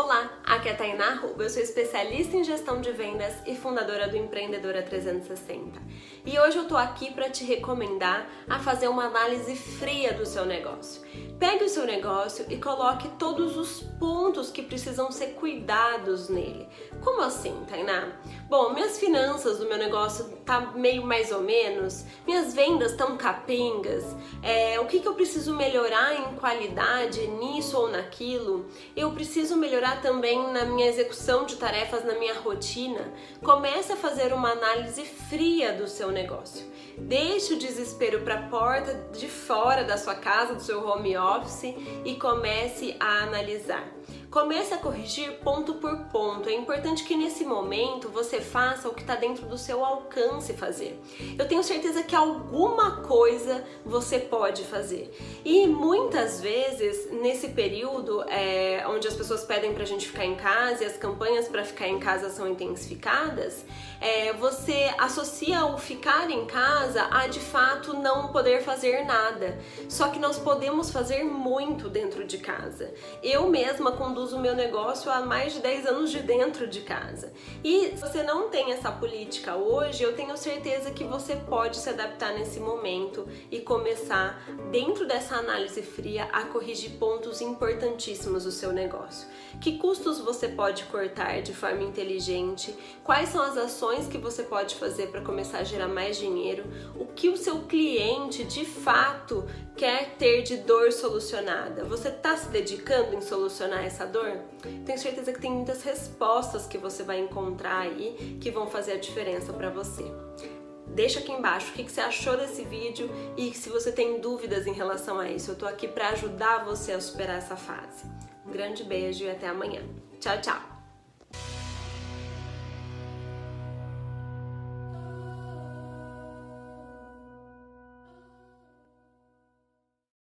Olá, aqui é a Tainá Ruba, eu sou especialista em gestão de vendas e fundadora do Empreendedora 360. E hoje eu tô aqui para te recomendar a fazer uma análise fria do seu negócio. Pegue o seu negócio e coloque todos os pontos que precisam ser cuidados nele. Como assim, Tainá? Bom, minhas finanças do meu negócio tá meio mais ou menos, minhas vendas estão capengas, é, o que, que eu preciso melhorar em qualidade nisso ou naquilo? Eu preciso melhorar também na minha execução de tarefas, na minha rotina. Comece a fazer uma análise fria do seu negócio. Deixe o desespero para a porta de fora da sua casa, do seu home office e comece a analisar. Comece a corrigir ponto por ponto. É importante que nesse momento você faça o que está dentro do seu alcance fazer. Eu tenho certeza que alguma coisa você pode fazer. E muitas vezes, nesse período é, onde as pessoas pedem para a gente ficar em casa e as campanhas para ficar em casa são intensificadas, é, você associa o ficar em casa a de fato não poder fazer nada. Só que nós podemos fazer muito dentro de casa. Eu mesma, conduzo o meu negócio há mais de 10 anos de dentro de casa. E se você não tem essa política hoje, eu tenho certeza que você pode se adaptar nesse momento e começar, dentro dessa análise fria, a corrigir pontos importantíssimos do seu negócio. Que custos você pode cortar de forma inteligente? Quais são as ações que você pode fazer para começar a gerar mais dinheiro? O que o seu cliente de fato quer ter de dor solucionada? Você está se dedicando em solucionar essa dor? Tenho certeza que tem muitas respostas que você vai encontrar aí que vão fazer a diferença para você. Deixa aqui embaixo o que você achou desse vídeo e se você tem dúvidas em relação a isso. Eu tô aqui para ajudar você a superar essa fase. Um grande beijo e até amanhã. Tchau, tchau!